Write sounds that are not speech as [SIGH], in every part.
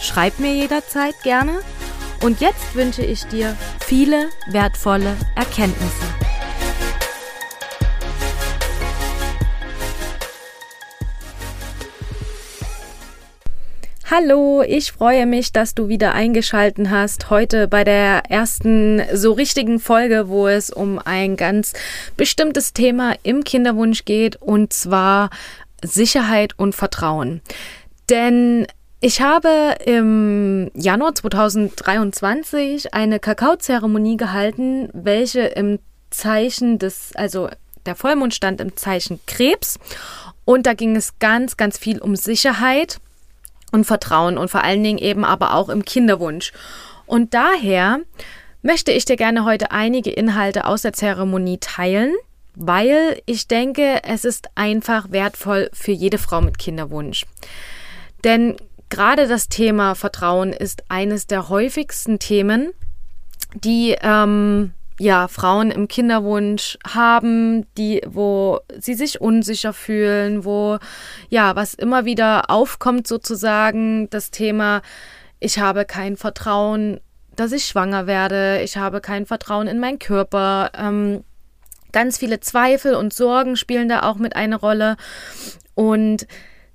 Schreib mir jederzeit gerne. Und jetzt wünsche ich dir viele wertvolle Erkenntnisse. Hallo, ich freue mich, dass du wieder eingeschalten hast. Heute bei der ersten so richtigen Folge, wo es um ein ganz bestimmtes Thema im Kinderwunsch geht, und zwar Sicherheit und Vertrauen. Denn ich habe im Januar 2023 eine Kakaozeremonie gehalten, welche im Zeichen des, also der Vollmond stand im Zeichen Krebs. Und da ging es ganz, ganz viel um Sicherheit und Vertrauen und vor allen Dingen eben aber auch im Kinderwunsch. Und daher möchte ich dir gerne heute einige Inhalte aus der Zeremonie teilen, weil ich denke, es ist einfach wertvoll für jede Frau mit Kinderwunsch. Denn Gerade das Thema Vertrauen ist eines der häufigsten Themen, die ähm, ja Frauen im Kinderwunsch haben, die wo sie sich unsicher fühlen, wo ja was immer wieder aufkommt sozusagen das Thema ich habe kein Vertrauen, dass ich schwanger werde, ich habe kein Vertrauen in meinen Körper. Ähm, ganz viele Zweifel und Sorgen spielen da auch mit eine Rolle und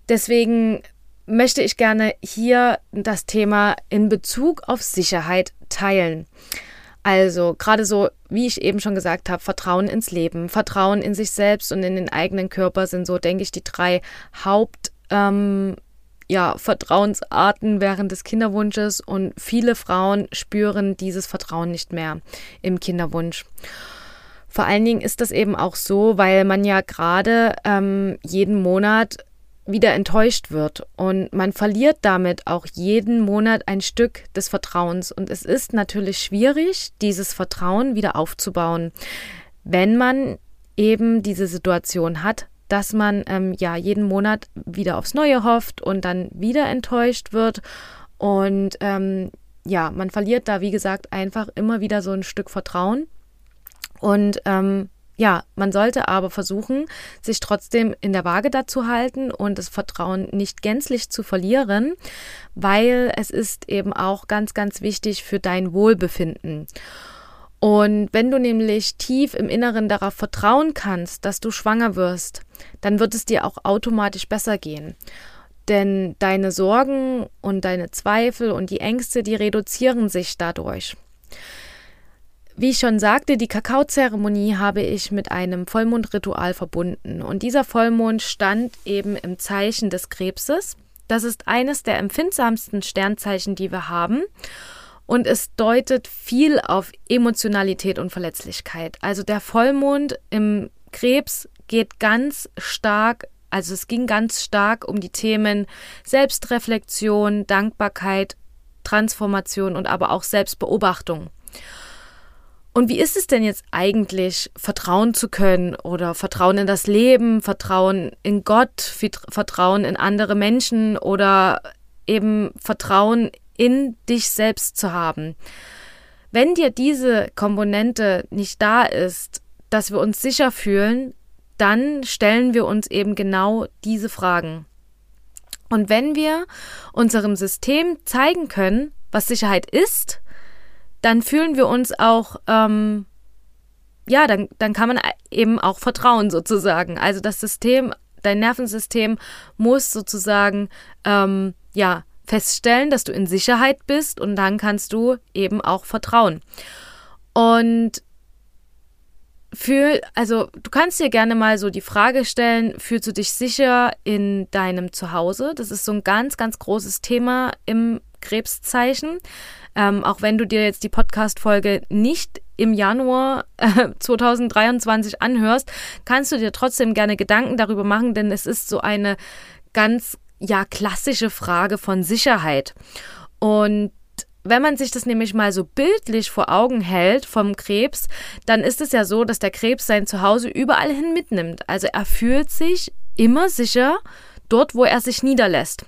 deswegen möchte ich gerne hier das Thema in Bezug auf Sicherheit teilen. Also gerade so, wie ich eben schon gesagt habe, Vertrauen ins Leben, Vertrauen in sich selbst und in den eigenen Körper sind so, denke ich, die drei Haupt ähm, ja, Vertrauensarten während des Kinderwunsches und viele Frauen spüren dieses Vertrauen nicht mehr im Kinderwunsch. Vor allen Dingen ist das eben auch so, weil man ja gerade ähm, jeden Monat wieder enttäuscht wird. Und man verliert damit auch jeden Monat ein Stück des Vertrauens. Und es ist natürlich schwierig, dieses Vertrauen wieder aufzubauen, wenn man eben diese Situation hat, dass man ähm, ja jeden Monat wieder aufs Neue hofft und dann wieder enttäuscht wird. Und ähm, ja, man verliert da, wie gesagt, einfach immer wieder so ein Stück Vertrauen. Und ähm, ja, man sollte aber versuchen, sich trotzdem in der Waage dazu halten und das Vertrauen nicht gänzlich zu verlieren, weil es ist eben auch ganz, ganz wichtig für dein Wohlbefinden. Und wenn du nämlich tief im Inneren darauf vertrauen kannst, dass du schwanger wirst, dann wird es dir auch automatisch besser gehen. Denn deine Sorgen und deine Zweifel und die Ängste, die reduzieren sich dadurch. Wie ich schon sagte, die Kakaozeremonie habe ich mit einem Vollmondritual verbunden. Und dieser Vollmond stand eben im Zeichen des Krebses. Das ist eines der empfindsamsten Sternzeichen, die wir haben. Und es deutet viel auf Emotionalität und Verletzlichkeit. Also der Vollmond im Krebs geht ganz stark, also es ging ganz stark um die Themen Selbstreflexion, Dankbarkeit, Transformation und aber auch Selbstbeobachtung. Und wie ist es denn jetzt eigentlich, vertrauen zu können oder Vertrauen in das Leben, Vertrauen in Gott, Vertrauen in andere Menschen oder eben Vertrauen in dich selbst zu haben? Wenn dir diese Komponente nicht da ist, dass wir uns sicher fühlen, dann stellen wir uns eben genau diese Fragen. Und wenn wir unserem System zeigen können, was Sicherheit ist, dann fühlen wir uns auch, ähm, ja, dann, dann kann man eben auch vertrauen sozusagen. Also das System, dein Nervensystem muss sozusagen, ähm, ja, feststellen, dass du in Sicherheit bist und dann kannst du eben auch vertrauen. Und für, also du kannst dir gerne mal so die Frage stellen, fühlst du dich sicher in deinem Zuhause? Das ist so ein ganz, ganz großes Thema im Krebszeichen. Ähm, auch wenn du dir jetzt die Podcast-Folge nicht im Januar äh, 2023 anhörst, kannst du dir trotzdem gerne Gedanken darüber machen, denn es ist so eine ganz ja klassische Frage von Sicherheit. Und wenn man sich das nämlich mal so bildlich vor Augen hält vom Krebs, dann ist es ja so, dass der Krebs sein Zuhause überall hin mitnimmt. Also er fühlt sich immer sicher dort, wo er sich niederlässt.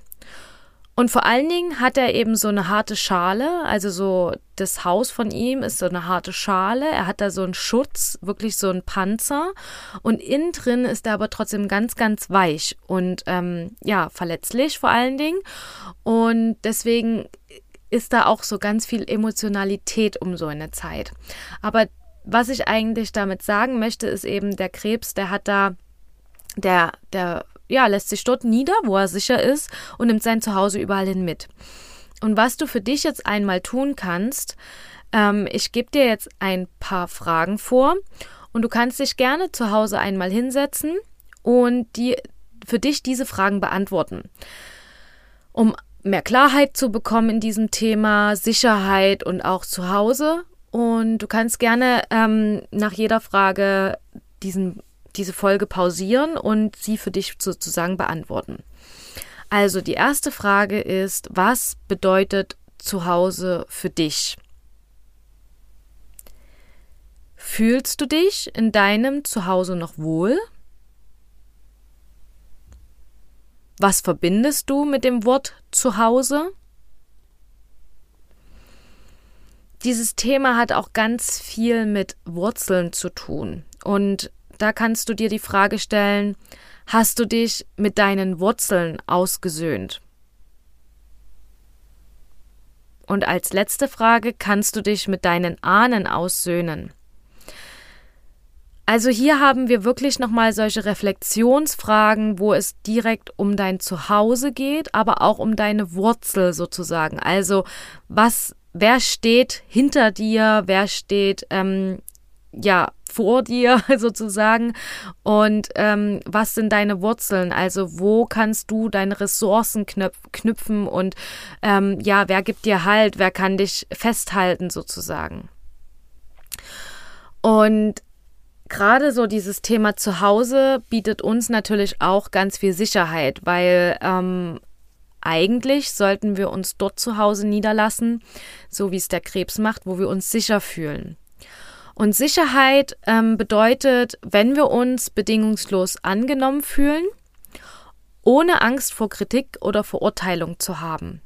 Und vor allen Dingen hat er eben so eine harte Schale, also so das Haus von ihm ist so eine harte Schale. Er hat da so einen Schutz, wirklich so einen Panzer. Und innen drin ist er aber trotzdem ganz, ganz weich und ähm, ja, verletzlich vor allen Dingen. Und deswegen ist da auch so ganz viel Emotionalität um so eine Zeit. Aber was ich eigentlich damit sagen möchte, ist eben, der Krebs, der hat da, der, der, ja, lässt sich dort nieder, wo er sicher ist und nimmt sein Zuhause überall hin mit. Und was du für dich jetzt einmal tun kannst, ähm, ich gebe dir jetzt ein paar Fragen vor und du kannst dich gerne zu Hause einmal hinsetzen und die für dich diese Fragen beantworten. Um mehr Klarheit zu bekommen in diesem Thema, Sicherheit und auch zu Hause. Und du kannst gerne ähm, nach jeder Frage diesen, diese Folge pausieren und sie für dich sozusagen beantworten. Also die erste Frage ist, was bedeutet Zuhause für dich? Fühlst du dich in deinem Zuhause noch wohl? Was verbindest du mit dem Wort Zuhause? Dieses Thema hat auch ganz viel mit Wurzeln zu tun. Und da kannst du dir die Frage stellen, hast du dich mit deinen Wurzeln ausgesöhnt? Und als letzte Frage, kannst du dich mit deinen Ahnen aussöhnen? Also hier haben wir wirklich nochmal solche Reflexionsfragen, wo es direkt um dein Zuhause geht, aber auch um deine Wurzel sozusagen. Also was, wer steht hinter dir, wer steht ähm, ja vor dir [LAUGHS] sozusagen und ähm, was sind deine Wurzeln? Also wo kannst du deine Ressourcen knüpfen und ähm, ja, wer gibt dir Halt, wer kann dich festhalten sozusagen? Und gerade so dieses Thema Zuhause bietet uns natürlich auch ganz viel Sicherheit, weil ähm, eigentlich sollten wir uns dort zu Hause niederlassen, so wie es der Krebs macht, wo wir uns sicher fühlen. Und Sicherheit ähm, bedeutet, wenn wir uns bedingungslos angenommen fühlen, ohne Angst vor Kritik oder Verurteilung zu haben.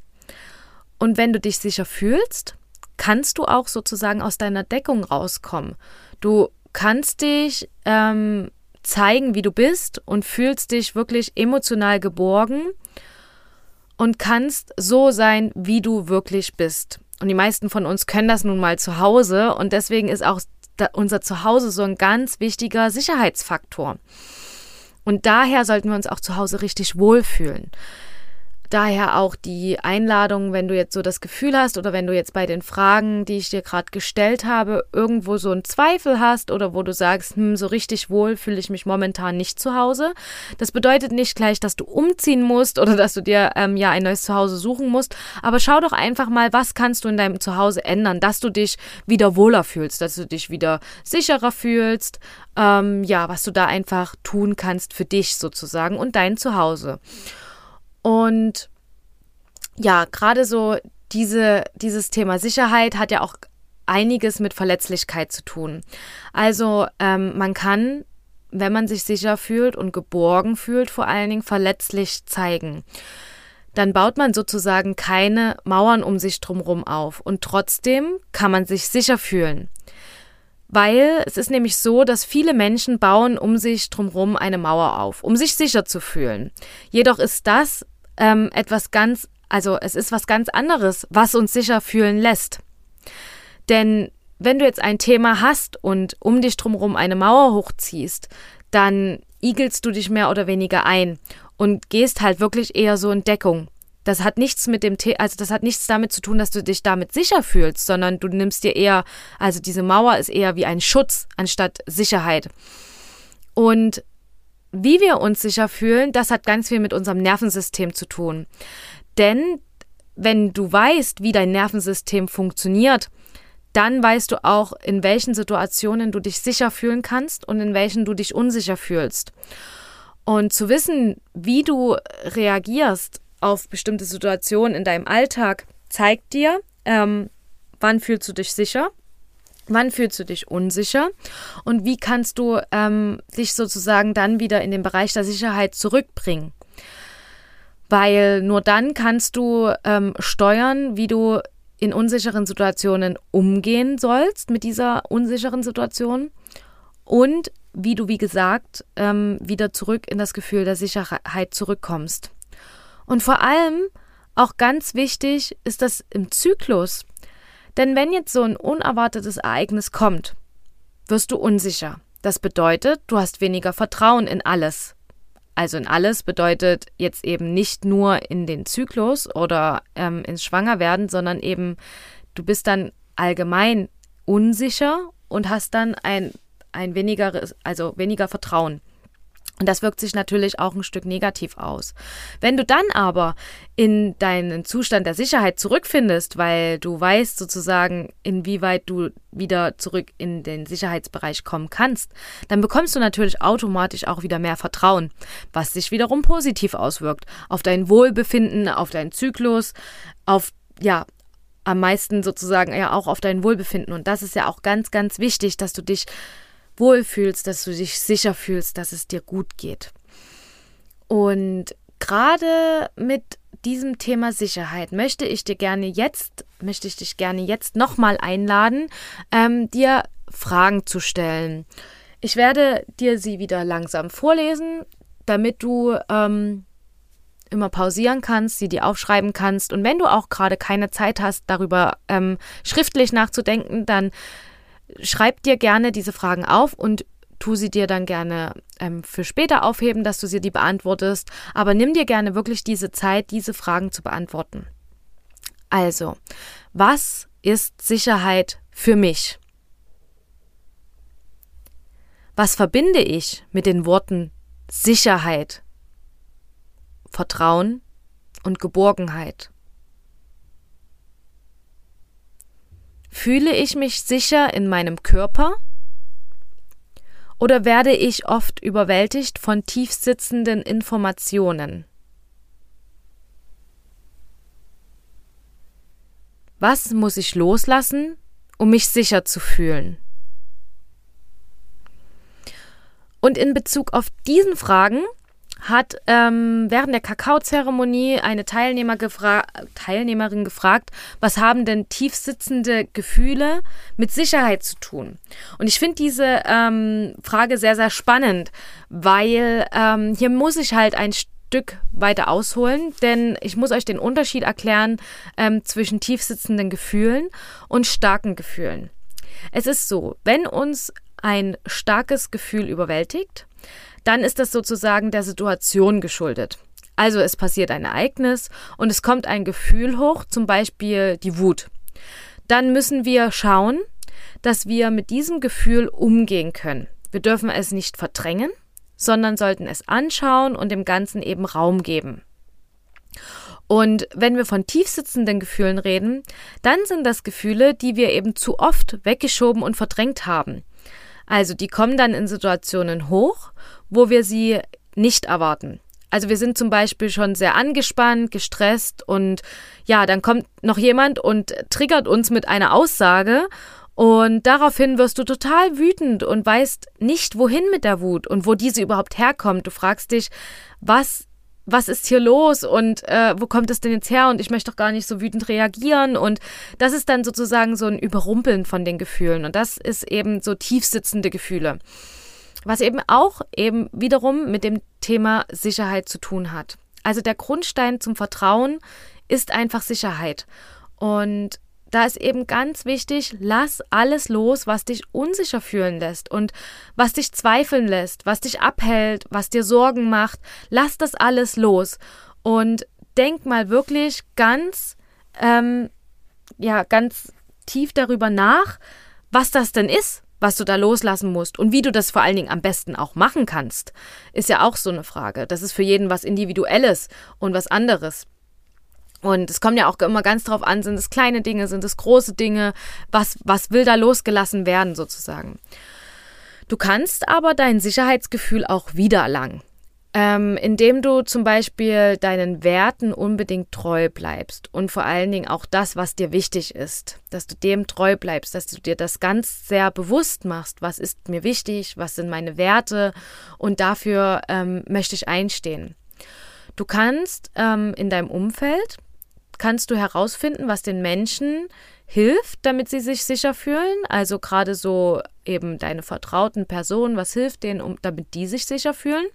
Und wenn du dich sicher fühlst, kannst du auch sozusagen aus deiner Deckung rauskommen. Du kannst dich ähm, zeigen, wie du bist und fühlst dich wirklich emotional geborgen und kannst so sein, wie du wirklich bist. Und die meisten von uns können das nun mal zu Hause und deswegen ist auch unser Zuhause so ein ganz wichtiger Sicherheitsfaktor. Und daher sollten wir uns auch zu Hause richtig wohlfühlen. Daher auch die Einladung, wenn du jetzt so das Gefühl hast oder wenn du jetzt bei den Fragen, die ich dir gerade gestellt habe, irgendwo so einen Zweifel hast oder wo du sagst, hm, so richtig wohl fühle ich mich momentan nicht zu Hause. Das bedeutet nicht gleich, dass du umziehen musst oder dass du dir ähm, ja ein neues Zuhause suchen musst, aber schau doch einfach mal, was kannst du in deinem Zuhause ändern, dass du dich wieder wohler fühlst, dass du dich wieder sicherer fühlst, ähm, ja, was du da einfach tun kannst für dich sozusagen und dein Zuhause. Und ja, gerade so diese, dieses Thema Sicherheit hat ja auch einiges mit Verletzlichkeit zu tun. Also ähm, man kann, wenn man sich sicher fühlt und geborgen fühlt, vor allen Dingen verletzlich zeigen. Dann baut man sozusagen keine Mauern um sich drumherum auf und trotzdem kann man sich sicher fühlen. Weil es ist nämlich so, dass viele Menschen bauen um sich drumherum eine Mauer auf, um sich sicher zu fühlen. Jedoch ist das ähm, etwas ganz, also es ist was ganz anderes, was uns sicher fühlen lässt. Denn wenn du jetzt ein Thema hast und um dich drumherum eine Mauer hochziehst, dann igelst du dich mehr oder weniger ein und gehst halt wirklich eher so in Deckung. Das hat nichts mit dem, The also das hat nichts damit zu tun, dass du dich damit sicher fühlst, sondern du nimmst dir eher, also diese Mauer ist eher wie ein Schutz anstatt Sicherheit. Und wie wir uns sicher fühlen, das hat ganz viel mit unserem Nervensystem zu tun. Denn wenn du weißt, wie dein Nervensystem funktioniert, dann weißt du auch, in welchen Situationen du dich sicher fühlen kannst und in welchen du dich unsicher fühlst. Und zu wissen, wie du reagierst auf bestimmte Situationen in deinem Alltag, zeigt dir, ähm, wann fühlst du dich sicher, wann fühlst du dich unsicher und wie kannst du ähm, dich sozusagen dann wieder in den Bereich der Sicherheit zurückbringen. Weil nur dann kannst du ähm, steuern, wie du in unsicheren Situationen umgehen sollst mit dieser unsicheren Situation und wie du, wie gesagt, ähm, wieder zurück in das Gefühl der Sicherheit zurückkommst. Und vor allem, auch ganz wichtig, ist das im Zyklus. Denn wenn jetzt so ein unerwartetes Ereignis kommt, wirst du unsicher. Das bedeutet, du hast weniger Vertrauen in alles. Also in alles bedeutet jetzt eben nicht nur in den Zyklus oder ähm, ins Schwangerwerden, sondern eben du bist dann allgemein unsicher und hast dann ein, ein weniger, also weniger Vertrauen. Und das wirkt sich natürlich auch ein Stück negativ aus. Wenn du dann aber in deinen Zustand der Sicherheit zurückfindest, weil du weißt sozusagen, inwieweit du wieder zurück in den Sicherheitsbereich kommen kannst, dann bekommst du natürlich automatisch auch wieder mehr Vertrauen, was sich wiederum positiv auswirkt auf dein Wohlbefinden, auf deinen Zyklus, auf ja, am meisten sozusagen ja auch auf dein Wohlbefinden. Und das ist ja auch ganz, ganz wichtig, dass du dich wohlfühlst, dass du dich sicher fühlst, dass es dir gut geht. Und gerade mit diesem Thema Sicherheit möchte ich dir gerne jetzt, möchte ich dich gerne jetzt nochmal einladen, ähm, dir Fragen zu stellen. Ich werde dir sie wieder langsam vorlesen, damit du ähm, immer pausieren kannst, sie dir aufschreiben kannst. Und wenn du auch gerade keine Zeit hast, darüber ähm, schriftlich nachzudenken, dann schreib dir gerne diese Fragen auf und tu sie dir dann gerne ähm, für später aufheben, dass du sie die beantwortest. Aber nimm dir gerne wirklich diese Zeit, diese Fragen zu beantworten. Also, was ist Sicherheit für mich? Was verbinde ich mit den Worten Sicherheit, Vertrauen und Geborgenheit? Fühle ich mich sicher in meinem Körper? Oder werde ich oft überwältigt von tiefsitzenden Informationen? Was muss ich loslassen, um mich sicher zu fühlen? Und in Bezug auf diesen Fragen hat ähm, während der Kakaozeremonie eine Teilnehmer gefra Teilnehmerin gefragt, was haben denn tiefsitzende Gefühle mit Sicherheit zu tun? Und ich finde diese ähm, Frage sehr, sehr spannend, weil ähm, hier muss ich halt ein Stück weiter ausholen, denn ich muss euch den Unterschied erklären ähm, zwischen tiefsitzenden Gefühlen und starken Gefühlen. Es ist so, wenn uns ein starkes Gefühl überwältigt, dann ist das sozusagen der Situation geschuldet. Also es passiert ein Ereignis und es kommt ein Gefühl hoch, zum Beispiel die Wut. Dann müssen wir schauen, dass wir mit diesem Gefühl umgehen können. Wir dürfen es nicht verdrängen, sondern sollten es anschauen und dem Ganzen eben Raum geben. Und wenn wir von tiefsitzenden Gefühlen reden, dann sind das Gefühle, die wir eben zu oft weggeschoben und verdrängt haben. Also die kommen dann in Situationen hoch, wo wir sie nicht erwarten. Also wir sind zum Beispiel schon sehr angespannt, gestresst und ja, dann kommt noch jemand und triggert uns mit einer Aussage und daraufhin wirst du total wütend und weißt nicht, wohin mit der Wut und wo diese überhaupt herkommt. Du fragst dich, was was ist hier los und äh, wo kommt es denn jetzt her und ich möchte doch gar nicht so wütend reagieren und das ist dann sozusagen so ein Überrumpeln von den Gefühlen und das ist eben so tiefsitzende Gefühle. Was eben auch eben wiederum mit dem Thema Sicherheit zu tun hat. Also der Grundstein zum Vertrauen ist einfach Sicherheit und da ist eben ganz wichtig, lass alles los, was dich unsicher fühlen lässt und was dich zweifeln lässt, was dich abhält, was dir Sorgen macht. Lass das alles los und denk mal wirklich ganz, ähm, ja, ganz tief darüber nach, was das denn ist, was du da loslassen musst und wie du das vor allen Dingen am besten auch machen kannst, ist ja auch so eine Frage. Das ist für jeden was Individuelles und was anderes. Und es kommt ja auch immer ganz drauf an, sind es kleine Dinge, sind es große Dinge, was, was will da losgelassen werden sozusagen. Du kannst aber dein Sicherheitsgefühl auch wiedererlangen. Ähm, indem du zum Beispiel deinen Werten unbedingt treu bleibst und vor allen Dingen auch das, was dir wichtig ist, dass du dem treu bleibst, dass du dir das ganz sehr bewusst machst, was ist mir wichtig, was sind meine Werte und dafür ähm, möchte ich einstehen. Du kannst ähm, in deinem Umfeld, kannst du herausfinden, was den Menschen hilft, damit sie sich sicher fühlen. Also gerade so eben deine vertrauten Personen, was hilft denen, um, damit die sich sicher fühlen.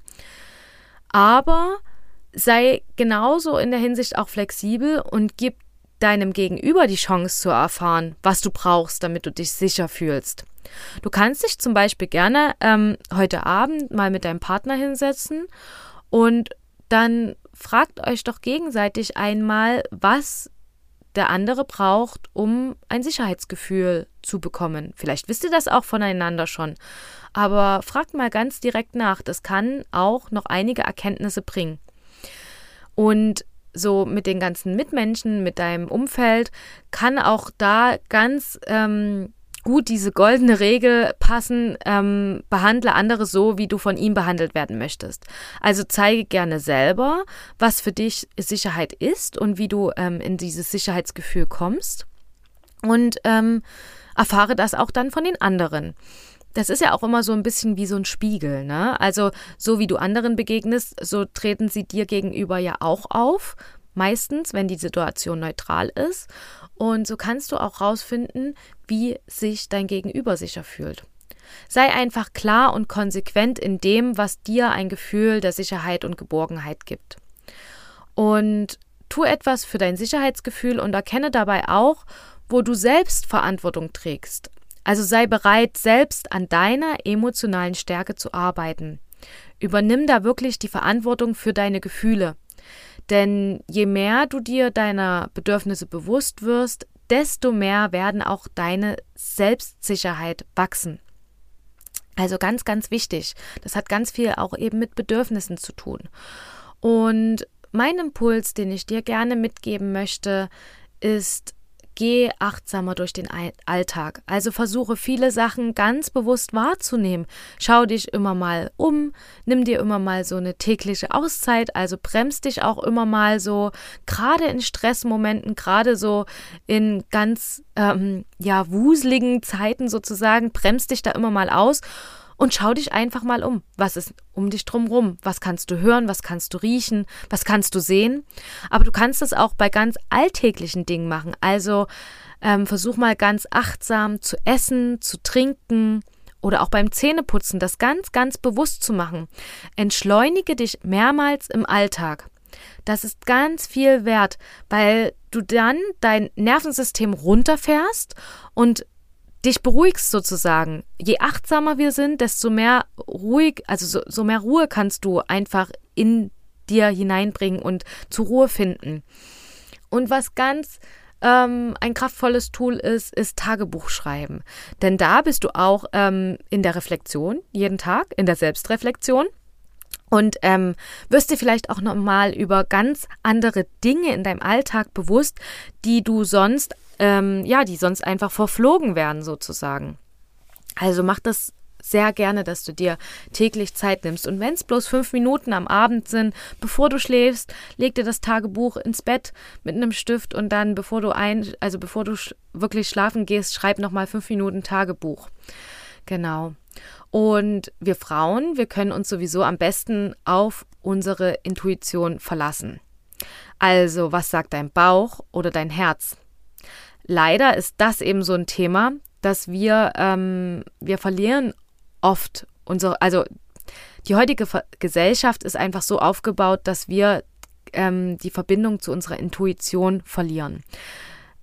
Aber sei genauso in der Hinsicht auch flexibel und gib deinem Gegenüber die Chance zu erfahren, was du brauchst, damit du dich sicher fühlst. Du kannst dich zum Beispiel gerne ähm, heute Abend mal mit deinem Partner hinsetzen und dann fragt euch doch gegenseitig einmal, was der andere braucht, um ein Sicherheitsgefühl zu bekommen. Vielleicht wisst ihr das auch voneinander schon, aber fragt mal ganz direkt nach. Das kann auch noch einige Erkenntnisse bringen. Und so mit den ganzen Mitmenschen, mit deinem Umfeld, kann auch da ganz ähm, gut diese goldene Regel passen, ähm, behandle andere so, wie du von ihm behandelt werden möchtest. Also zeige gerne selber, was für dich Sicherheit ist und wie du ähm, in dieses Sicherheitsgefühl kommst. Und ähm, erfahre das auch dann von den anderen. Das ist ja auch immer so ein bisschen wie so ein Spiegel, ne? Also, so wie du anderen begegnest, so treten sie dir gegenüber ja auch auf. Meistens, wenn die Situation neutral ist. Und so kannst du auch rausfinden, wie sich dein Gegenüber sicher fühlt. Sei einfach klar und konsequent in dem, was dir ein Gefühl der Sicherheit und Geborgenheit gibt. Und tu etwas für dein Sicherheitsgefühl und erkenne dabei auch, wo du selbst Verantwortung trägst. Also sei bereit, selbst an deiner emotionalen Stärke zu arbeiten. Übernimm da wirklich die Verantwortung für deine Gefühle. Denn je mehr du dir deiner Bedürfnisse bewusst wirst, desto mehr werden auch deine Selbstsicherheit wachsen. Also ganz, ganz wichtig. Das hat ganz viel auch eben mit Bedürfnissen zu tun. Und mein Impuls, den ich dir gerne mitgeben möchte, ist, Geh achtsamer durch den Alltag. Also versuche viele Sachen ganz bewusst wahrzunehmen. Schau dich immer mal um, nimm dir immer mal so eine tägliche Auszeit, also bremst dich auch immer mal so, gerade in Stressmomenten, gerade so in ganz ähm, ja wuseligen Zeiten sozusagen, bremst dich da immer mal aus und schau dich einfach mal um. Was ist um dich drumherum? Was kannst du hören? Was kannst du riechen? Was kannst du sehen? Aber du kannst es auch bei ganz alltäglichen Dingen machen. Also ähm, versuch mal ganz achtsam zu essen, zu trinken oder auch beim Zähneputzen das ganz, ganz bewusst zu machen. Entschleunige dich mehrmals im Alltag. Das ist ganz viel wert, weil du dann dein Nervensystem runterfährst und dich beruhigst sozusagen. Je achtsamer wir sind, desto mehr ruhig, also so, so mehr Ruhe kannst du einfach in dir hineinbringen und zur Ruhe finden. Und was ganz ähm, ein kraftvolles Tool ist, ist Tagebuch schreiben. Denn da bist du auch ähm, in der Reflexion, jeden Tag, in der Selbstreflexion. Und ähm, wirst dir vielleicht auch nochmal über ganz andere Dinge in deinem Alltag bewusst, die du sonst ähm, ja, die sonst einfach verflogen werden sozusagen. Also mach das sehr gerne, dass du dir täglich Zeit nimmst. Und wenn es bloß fünf Minuten am Abend sind, bevor du schläfst, leg dir das Tagebuch ins Bett mit einem Stift und dann, bevor du ein, also bevor du sch wirklich schlafen gehst, schreib nochmal fünf Minuten Tagebuch. Genau. Und wir Frauen, wir können uns sowieso am besten auf unsere Intuition verlassen. Also, was sagt dein Bauch oder dein Herz? Leider ist das eben so ein Thema, dass wir, ähm, wir verlieren oft unsere, also die heutige Gesellschaft ist einfach so aufgebaut, dass wir ähm, die Verbindung zu unserer Intuition verlieren.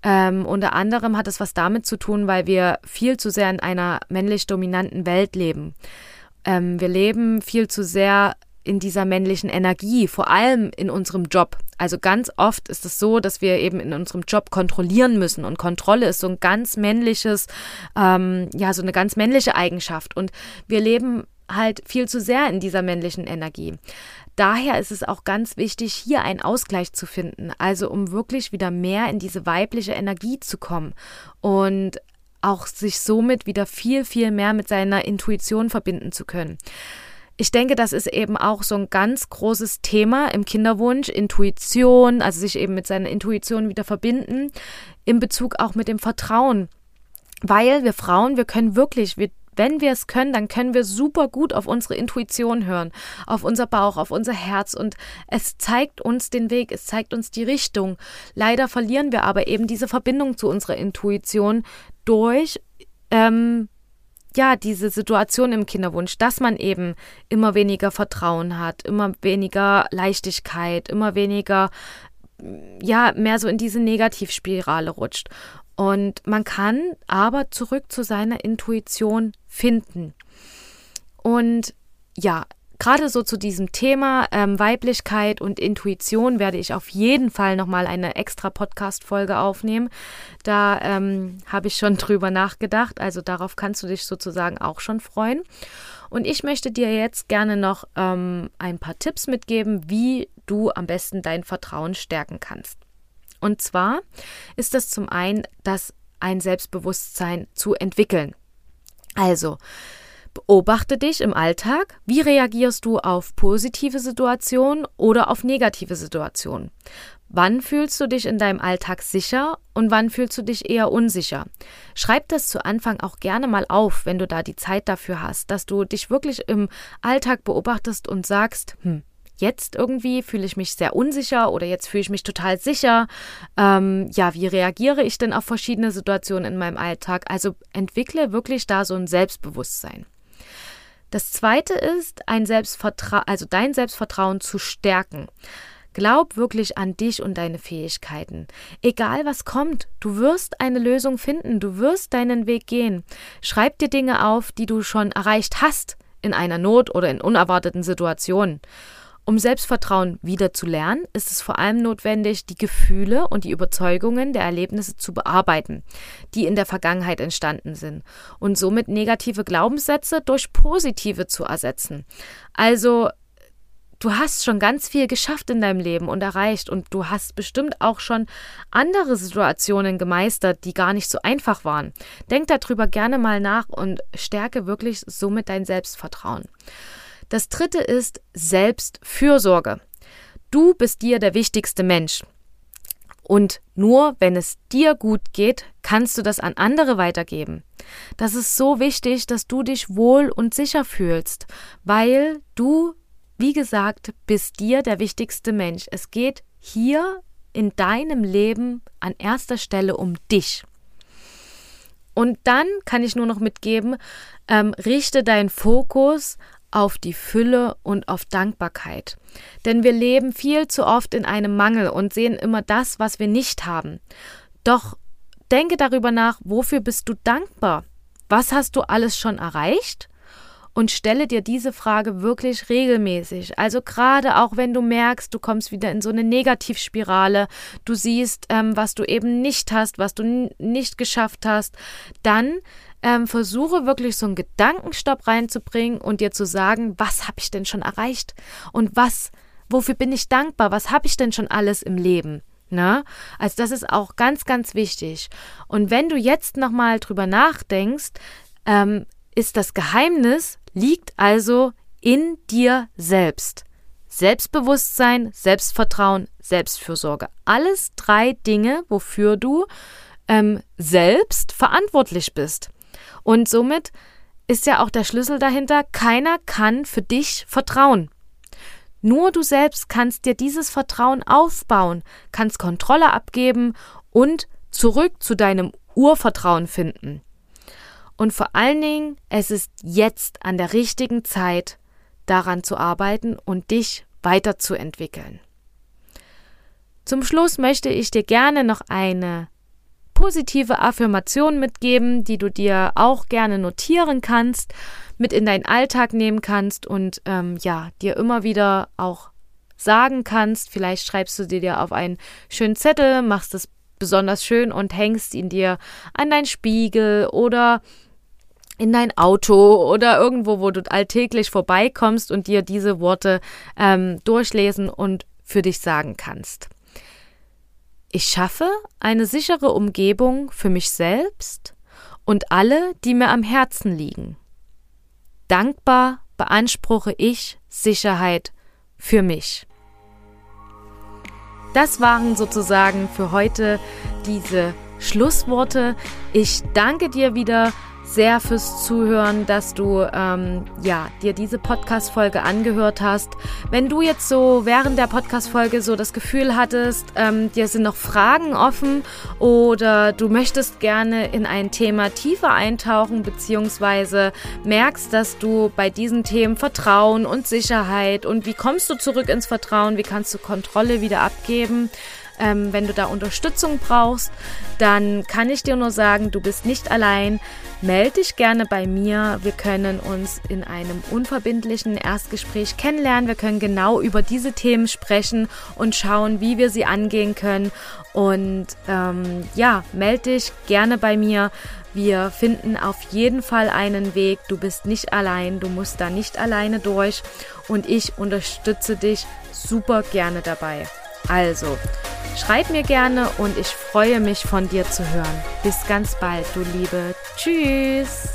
Ähm, unter anderem hat es was damit zu tun, weil wir viel zu sehr in einer männlich dominanten Welt leben. Ähm, wir leben viel zu sehr in dieser männlichen Energie, vor allem in unserem Job. Also ganz oft ist es so, dass wir eben in unserem Job kontrollieren müssen und Kontrolle ist so ein ganz männliches, ähm, ja, so eine ganz männliche Eigenschaft und wir leben halt viel zu sehr in dieser männlichen Energie. Daher ist es auch ganz wichtig, hier einen Ausgleich zu finden, also um wirklich wieder mehr in diese weibliche Energie zu kommen und auch sich somit wieder viel, viel mehr mit seiner Intuition verbinden zu können. Ich denke, das ist eben auch so ein ganz großes Thema im Kinderwunsch, Intuition, also sich eben mit seiner Intuition wieder verbinden, in Bezug auch mit dem Vertrauen. Weil wir Frauen, wir können wirklich, wir wenn wir es können, dann können wir super gut auf unsere Intuition hören, auf unser Bauch, auf unser Herz und es zeigt uns den Weg, es zeigt uns die Richtung. Leider verlieren wir aber eben diese Verbindung zu unserer Intuition durch ähm, ja, diese Situation im Kinderwunsch, dass man eben immer weniger Vertrauen hat, immer weniger Leichtigkeit, immer weniger, ja, mehr so in diese Negativspirale rutscht. Und man kann aber zurück zu seiner Intuition finden. Und ja, gerade so zu diesem Thema ähm, Weiblichkeit und Intuition werde ich auf jeden Fall nochmal eine extra Podcast-Folge aufnehmen. Da ähm, habe ich schon [LAUGHS] drüber nachgedacht. Also darauf kannst du dich sozusagen auch schon freuen. Und ich möchte dir jetzt gerne noch ähm, ein paar Tipps mitgeben, wie du am besten dein Vertrauen stärken kannst. Und zwar ist das zum einen, das ein Selbstbewusstsein zu entwickeln. Also, beobachte dich im Alltag. Wie reagierst du auf positive Situationen oder auf negative Situationen? Wann fühlst du dich in deinem Alltag sicher und wann fühlst du dich eher unsicher? Schreib das zu Anfang auch gerne mal auf, wenn du da die Zeit dafür hast, dass du dich wirklich im Alltag beobachtest und sagst, hm, jetzt irgendwie fühle ich mich sehr unsicher oder jetzt fühle ich mich total sicher. Ähm, ja, wie reagiere ich denn auf verschiedene Situationen in meinem Alltag? Also entwickle wirklich da so ein Selbstbewusstsein. Das zweite ist, ein Selbstvertra also dein Selbstvertrauen zu stärken. Glaub wirklich an dich und deine Fähigkeiten. Egal was kommt, du wirst eine Lösung finden, du wirst deinen Weg gehen. Schreib dir Dinge auf, die du schon erreicht hast in einer Not oder in unerwarteten Situationen. Um Selbstvertrauen wieder zu lernen, ist es vor allem notwendig, die Gefühle und die Überzeugungen der Erlebnisse zu bearbeiten, die in der Vergangenheit entstanden sind, und somit negative Glaubenssätze durch positive zu ersetzen. Also du hast schon ganz viel geschafft in deinem Leben und erreicht und du hast bestimmt auch schon andere Situationen gemeistert, die gar nicht so einfach waren. Denk darüber gerne mal nach und stärke wirklich somit dein Selbstvertrauen. Das dritte ist Selbstfürsorge. Du bist dir der wichtigste Mensch. Und nur wenn es dir gut geht, kannst du das an andere weitergeben. Das ist so wichtig, dass du dich wohl und sicher fühlst, weil du, wie gesagt, bist dir der wichtigste Mensch. Es geht hier in deinem Leben an erster Stelle um dich. Und dann kann ich nur noch mitgeben, ähm, richte deinen Fokus auf die Fülle und auf Dankbarkeit. Denn wir leben viel zu oft in einem Mangel und sehen immer das, was wir nicht haben. Doch denke darüber nach, wofür bist du dankbar? Was hast du alles schon erreicht? Und stelle dir diese Frage wirklich regelmäßig. Also gerade auch wenn du merkst, du kommst wieder in so eine Negativspirale, du siehst, ähm, was du eben nicht hast, was du nicht geschafft hast, dann ähm, versuche wirklich so einen Gedankenstopp reinzubringen und dir zu sagen, was habe ich denn schon erreicht und was, wofür bin ich dankbar, was habe ich denn schon alles im Leben. Ne? Also das ist auch ganz, ganz wichtig. Und wenn du jetzt nochmal drüber nachdenkst, ähm, ist das Geheimnis, liegt also in dir selbst. Selbstbewusstsein, Selbstvertrauen, Selbstfürsorge. Alles drei Dinge, wofür du ähm, selbst verantwortlich bist. Und somit ist ja auch der Schlüssel dahinter, keiner kann für dich vertrauen. Nur du selbst kannst dir dieses Vertrauen aufbauen, kannst Kontrolle abgeben und zurück zu deinem Urvertrauen finden. Und vor allen Dingen, es ist jetzt an der richtigen Zeit, daran zu arbeiten und dich weiterzuentwickeln. Zum Schluss möchte ich dir gerne noch eine positive Affirmationen mitgeben, die du dir auch gerne notieren kannst, mit in deinen Alltag nehmen kannst und ähm, ja, dir immer wieder auch sagen kannst. Vielleicht schreibst du dir auf einen schönen Zettel, machst es besonders schön und hängst ihn dir an deinen Spiegel oder in dein Auto oder irgendwo, wo du alltäglich vorbeikommst und dir diese Worte ähm, durchlesen und für dich sagen kannst. Ich schaffe eine sichere Umgebung für mich selbst und alle, die mir am Herzen liegen. Dankbar beanspruche ich Sicherheit für mich. Das waren sozusagen für heute diese Schlussworte. Ich danke dir wieder sehr fürs Zuhören, dass du ähm, ja dir diese Podcast-Folge angehört hast. Wenn du jetzt so während der Podcast-Folge so das Gefühl hattest, ähm, dir sind noch Fragen offen oder du möchtest gerne in ein Thema tiefer eintauchen, beziehungsweise merkst, dass du bei diesen Themen Vertrauen und Sicherheit und wie kommst du zurück ins Vertrauen, wie kannst du Kontrolle wieder abgeben, ähm, wenn du da Unterstützung brauchst, dann kann ich dir nur sagen, du bist nicht allein. Melde dich gerne bei mir. Wir können uns in einem unverbindlichen Erstgespräch kennenlernen. Wir können genau über diese Themen sprechen und schauen, wie wir sie angehen können. Und ähm, ja, melde dich gerne bei mir. Wir finden auf jeden Fall einen Weg. Du bist nicht allein. Du musst da nicht alleine durch. Und ich unterstütze dich super gerne dabei. Also, schreib mir gerne und ich freue mich von dir zu hören. Bis ganz bald, du Liebe. Tschüss.